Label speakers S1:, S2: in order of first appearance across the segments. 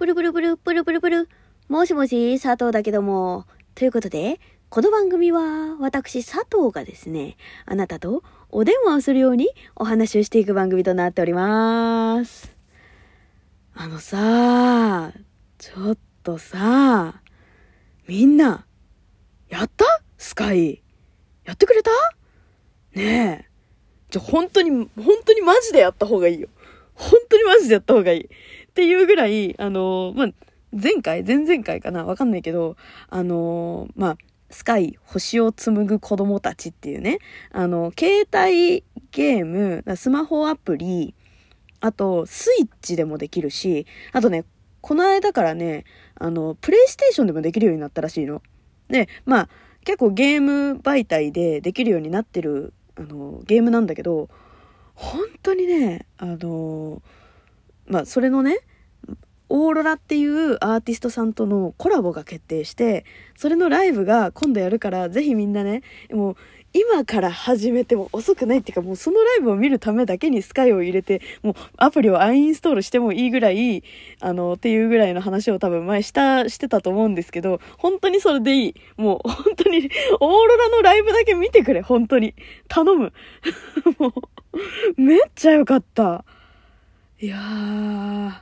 S1: ブルブルブル、ブルブルブル。もしもし、佐藤だけども。ということで、この番組は、私、佐藤がですね、あなたとお電話をするようにお話をしていく番組となっております。あのさ、ちょっとさ、みんな、やった？スカイ。やってくれた？ねえ。じゃ、本当に、本当にマジでやった方がいいよ。本当にマジでやった方がいい。っていうぐらい、あの、まあ、前回、前々回かなわかんないけど、あの、まあ、スカイ、星を紡ぐ子供たちっていうね、あの、携帯ゲーム、スマホアプリ、あと、スイッチでもできるし、あとね、この間からね、あの、プレイステーションでもできるようになったらしいの。で、まあ、結構ゲーム媒体でできるようになってる、あの、ゲームなんだけど、本当にね、あの、まあ、それのね、オーロラっていうアーティストさんとのコラボが決定して、それのライブが今度やるから、ぜひみんなね、もう、今から始めても遅くないっていうか、もうそのライブを見るためだけにスカイを入れて、もうアプリをアンインストールしてもいいぐらい、あの、っていうぐらいの話を多分前した、してたと思うんですけど、本当にそれでいい。もう本当に、オーロラのライブだけ見てくれ、本当に。頼む。もう、めっちゃ良かった。いやー、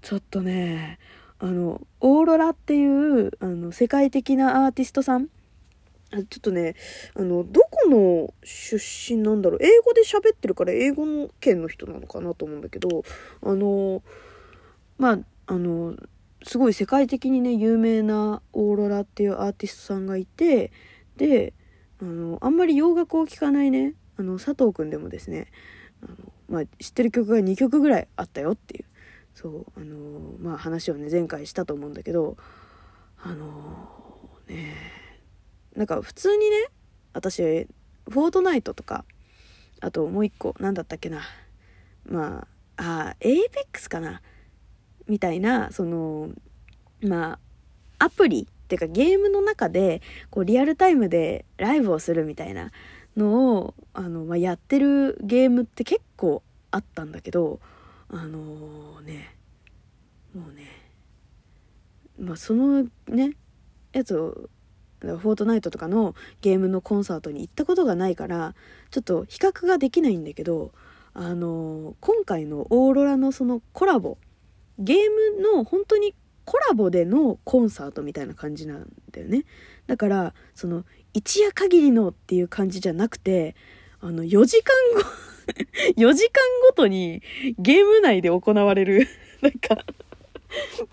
S1: ちょっとね、あの、オーロラっていう、あの、世界的なアーティストさんちょっとね、あの、どこの出身なんだろう。英語で喋ってるから英語の圏の人なのかなと思うんだけど、あの、まあ、あの、すごい世界的にね、有名なオーロラっていうアーティストさんがいて、で、あの、あんまり洋楽を聴かないね、あの、佐藤くんでもですね、あの、まあ、知ってる曲が2曲ぐらいあったよっていう、そう、あの、まあ、話をね、前回したと思うんだけど、あの、ねなんか普通にね、私、フォートナイトとか、あともう一個、なんだったっけな。まあ、あ、 Apex かな。みたいな、その、まあ、アプリっていうかゲームの中で、こう、リアルタイムでライブをするみたいなのを、あの、まあ、やってるゲームって結構あったんだけど、あのね、もうね、まあ、そのね、やつを、 Fortnite とかのゲームのコンサートに行ったことがないからちょっと比較ができないんだけどあの今回のオーロラのそのコラボゲームの本当にコラボでのコンサートみたいな感じなんだよね。だからその一夜限りのっていう感じじゃなくてあの4時間後 4時間ごとにゲーム内で行われる なんか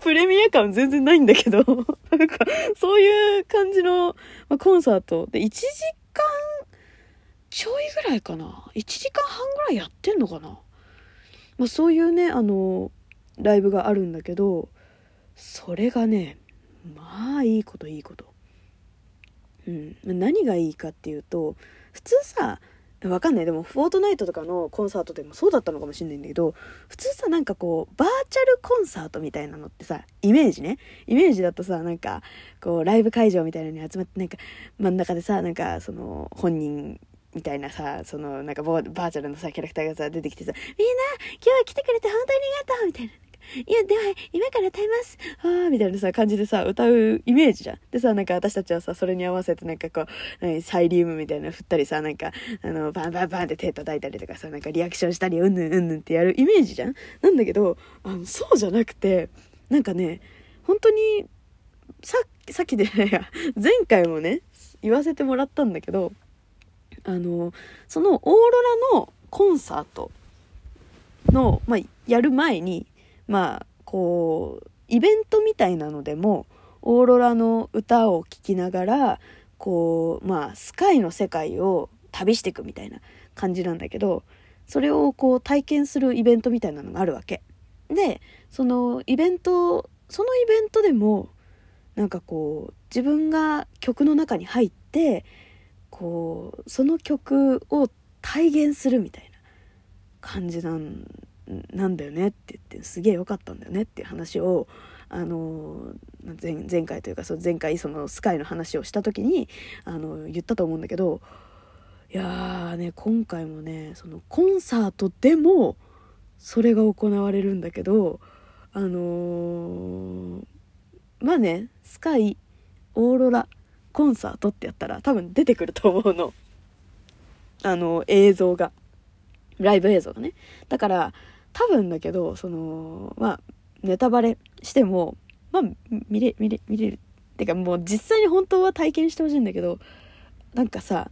S1: プレミア感全然ないんだけど、なんか、そういう感じの、まあ、コンサート。で、1時間ちょいぐらいかな。1時間半ぐらいやってんのかな。まあ、そういうね、あの、ライブがあるんだけど、それがね、まあ、いいこといいこと。うん。何がいいかっていうと、普通さ、わかんない。でも、フォートナイトとかのコンサートでもそうだったのかもしれないんだけど、普通さ、なんかこう、バーチャルコンサートみたいなのってさ、イメージね。イメージだとさ、なんか、こう、ライブ会場みたいなのに集まって、なんか、真ん中でさ、なんか、その、本人、みたいなさ、その、なんかバーチャルのさ、キャラクターがさ、出てきてさ、みんな、今日は来てくれて本当にありがとうみたいな。いや、では、今から歌います。あー、みたいなさ、感じでさ、歌うイメージじゃん。でさ、なんか私たちはさ、それに合わせてなんかこう、サイリウムみたいなの振ったりさ、なんか、あの、バンバンバンって手叩いたりとかさ、なんかリアクションしたり、うんぬんうんぬんってやるイメージじゃんなんだけど、あの、そうじゃなくて、なんかね、本当に、ささっきで、前回もね、言わせてもらったんだけど、あの、そのオーロラのコンサートの、まあ、やる前に、まあ、こう、イベントみたいなのでも、オーロラの歌を聴きながら、こう、まあ、スカイの世界を旅していくみたいな感じなんだけど、それをこう体験するイベントみたいなのがあるわけ。で、そのイベント、そのイベントでも、なんかこう、自分が曲の中に入って、こう、その曲を体現するみたいな感じなんなんだよねって言ってすげえ良かったんだよねっていう話をあの前前回というかそう前回そのスカイの話をした時にあの言ったと思うんだけどいやーね今回もねそのコンサートでもそれが行われるんだけどあのー、まあねスカイオーロラコンサートってやったら多分出てくると思うの。あの映像が。ライブ映像がね。だから多分だけどそのまあネタバレしてもまあ見れ見れ見れる。ってかもう実際に本当は体験してほしいんだけどなんかさ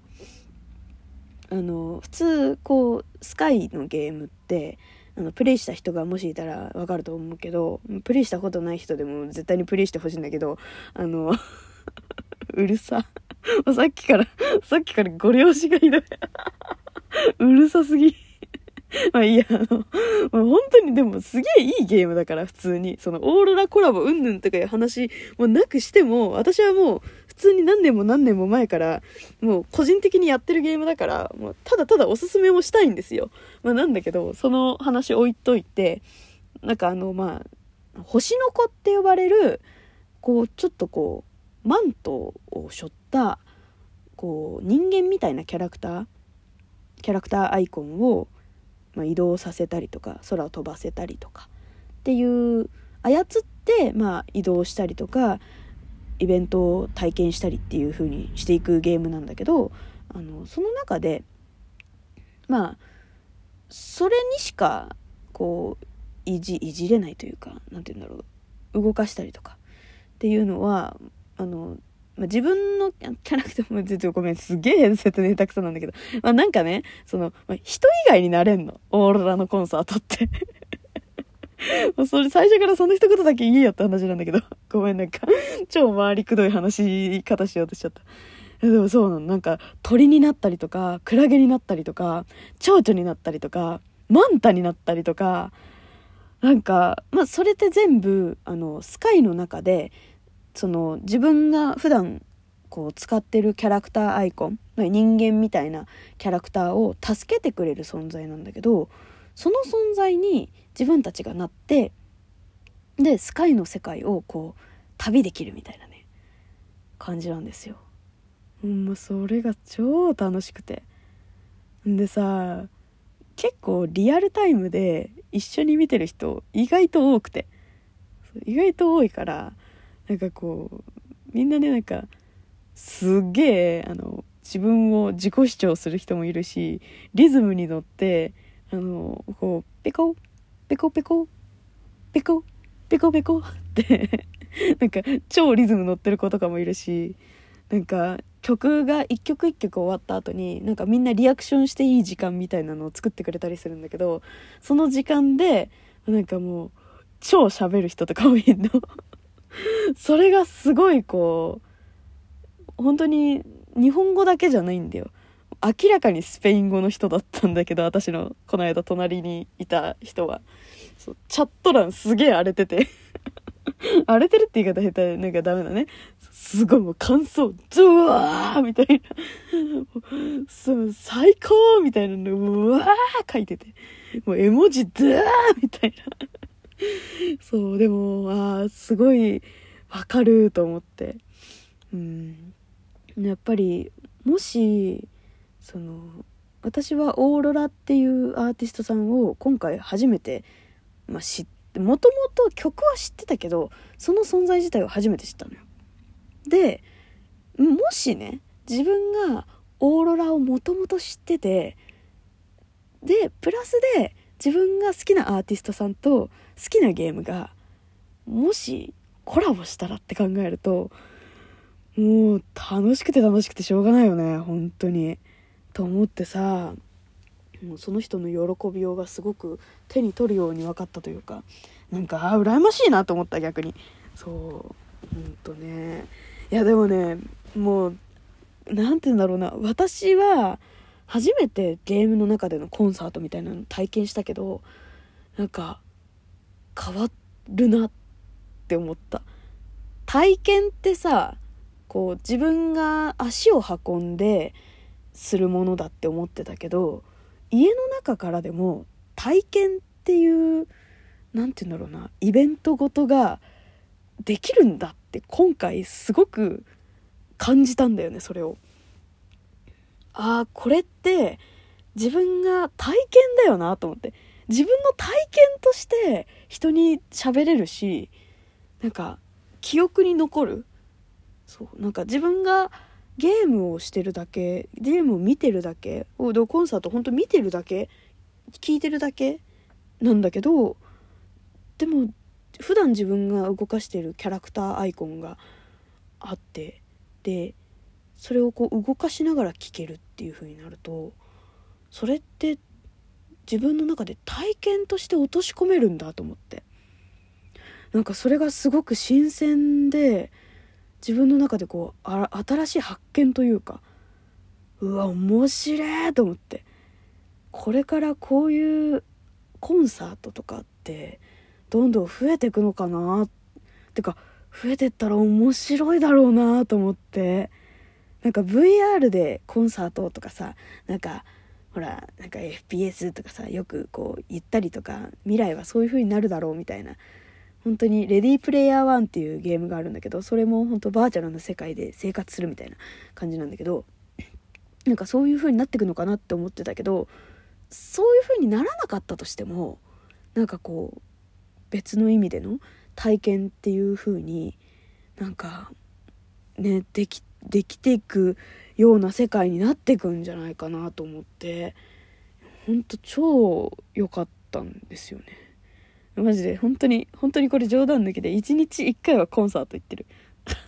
S1: あの普通こうスカイのゲームってあのプレイした人がもしいたらわかると思うけどプレイしたことない人でも絶対にプレイしてほしいんだけどあの うるさ。さっきからさっきからご了承がひどい。うるさすぎ。まあいいや、あの、まあ、本当にでもすげえいいゲームだから、普通に。そのオーロラコラボうんぬんとかいう話もなくしても、私はもう普通に何年も何年も前から、もう個人的にやってるゲームだから、もうただただおすすめもしたいんですよ。まあなんだけど、その話置いといて、なんかあの、まあ、星の子って呼ばれる、こう、ちょっとこう、マントを背負った、こう、人間みたいなキャラクター、キャラクターアイコンを、まあ、移動させたりとか空を飛ばせたりとかっていう操って、まあ、移動したりとかイベントを体験したりっていう風にしていくゲームなんだけどあのその中でまあそれにしかこういじいじれないというか何て言うんだろう動かしたりとかっていうのはあのまあ、自分のキャラクターも、ちょっとごめん、すげえ説明たくさんなんだけど、まあなんかね、その、まあ、人以外になれんの。オーロラのコンサートって もうそれ最初からその一言だけ言えよって話なんだけど、ごめんなんか、超回りくどい話し方しようとしちゃった。でもそうなの。なんか、鳥になったりとか、クラゲになったりとか、蝶々になったりとか、マンタになったりとか、なんか、まあそれって全部、あの、スカイの中で、その自分が普段こう使ってるキャラクターアイコン人間みたいなキャラクターを助けてくれる存在なんだけどその存在に自分たちがなってでスカイの世界をこう旅できるみたいなね感じなんですよ。ほんまそれが超楽しくて。でさ結構リアルタイムで一緒に見てる人意外と多くて意外と多いからなんかこうみんなねなんかすげえあの自分を自己主張する人もいるしリズムに乗ってあのこうペコペコペコペコペコペコって なんか超リズム乗ってる子とかもいるしなんか曲が一曲一曲終わった後になんかみんなリアクションしていい時間みたいなのを作ってくれたりするんだけどその時間でなんかもう超喋る人とかもいるの。それがすごいこう本当に日本語だけじゃないんだよ。明らかにスペイン語の人だったんだけど私のこの間隣にいた人は。チャット欄すげえ荒れてて。荒れてるって言い方下手なんかダメだね。すごいもう感想ドワーみたいな。そう最高みたいなのうわー書いてて。もう絵文字ドワーみたいな。そうでもああすごいわかると思ってうんやっぱりもしその私はオーロラっていうアーティストさんを今回初めて、まあ、知ってもともと曲は知ってたけどその存在自体を初めて知ったのよ。でもしね自分がオーロラをもともと知っててでプラスで自分が好きなアーティストさんと好きなゲームがもしコラボしたらって考えるともう楽しくて楽しくてしょうがないよね本当に。と思ってさもうその人の喜びようがすごく手に取るように分かったというかなんかあ羨ましいなと思った逆に。そうほんとね。いやでもねもう何て言うんだろうな。私は初めてゲームの中でのコンサートみたいなの体験したけどなんか変わるなって思った体験ってさこう自分が足を運んでするものだって思ってたけど家の中からでも体験っていう何て言うんだろうなイベントごとができるんだって今回すごく感じたんだよねそれを。ああこれって自分が体験だよなと思って。自分の体験として人に喋れるしなんか記憶に残る。そう。なんか自分がゲームをしてるだけゲームを見てるだけコンサート本当見てるだけ聞いてるだけなんだけどでも普段自分が動かしてるキャラクターアイコンがあってでそれをこう動かしながら聞けるっていう風になるとそれって自分の中で体験として落とし込めるんだと思って。なんかそれがすごく新鮮で自分の中でこうあ新しい発見というかうわ面白いと思って。これからこういうコンサートとかってどんどん増えていくのかな。ってか増えてったら面白いだろうなと思って。なんか VR でコンサートとかさなんかほらなんか FPS とかさよくこう言ったりとか未来はそういう風になるだろうみたいな。本当にレディープレイヤー1っていうゲームがあるんだけどそれも本当バーチャルな世界で生活するみたいな感じなんだけどなんかそういう風になってくのかなって思ってたけどそういう風にならなかったとしてもなんかこう別の意味での体験っていう風になんかねできてできていくような世界になっていくんじゃないかなと思ってほんと超良かったんですよね。マジで本当に本当にこれ冗談抜きで1日1回はコンサート行ってる。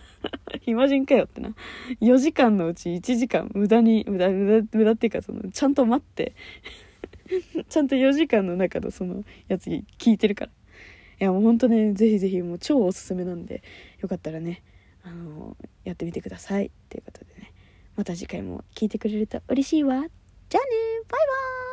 S1: 暇人かよってな。4時間のうち1時間無駄に無駄無駄無駄っていうかそのちゃんと待って。ちゃんと4時間の中のそのやつ聞いてるから。いやもうほんとねぜひぜひもう超おすすめなんでよかったらねあのやってみてください。ということでね。また次回も聞いてくれると嬉しいわ。じゃあね。バイバーイ。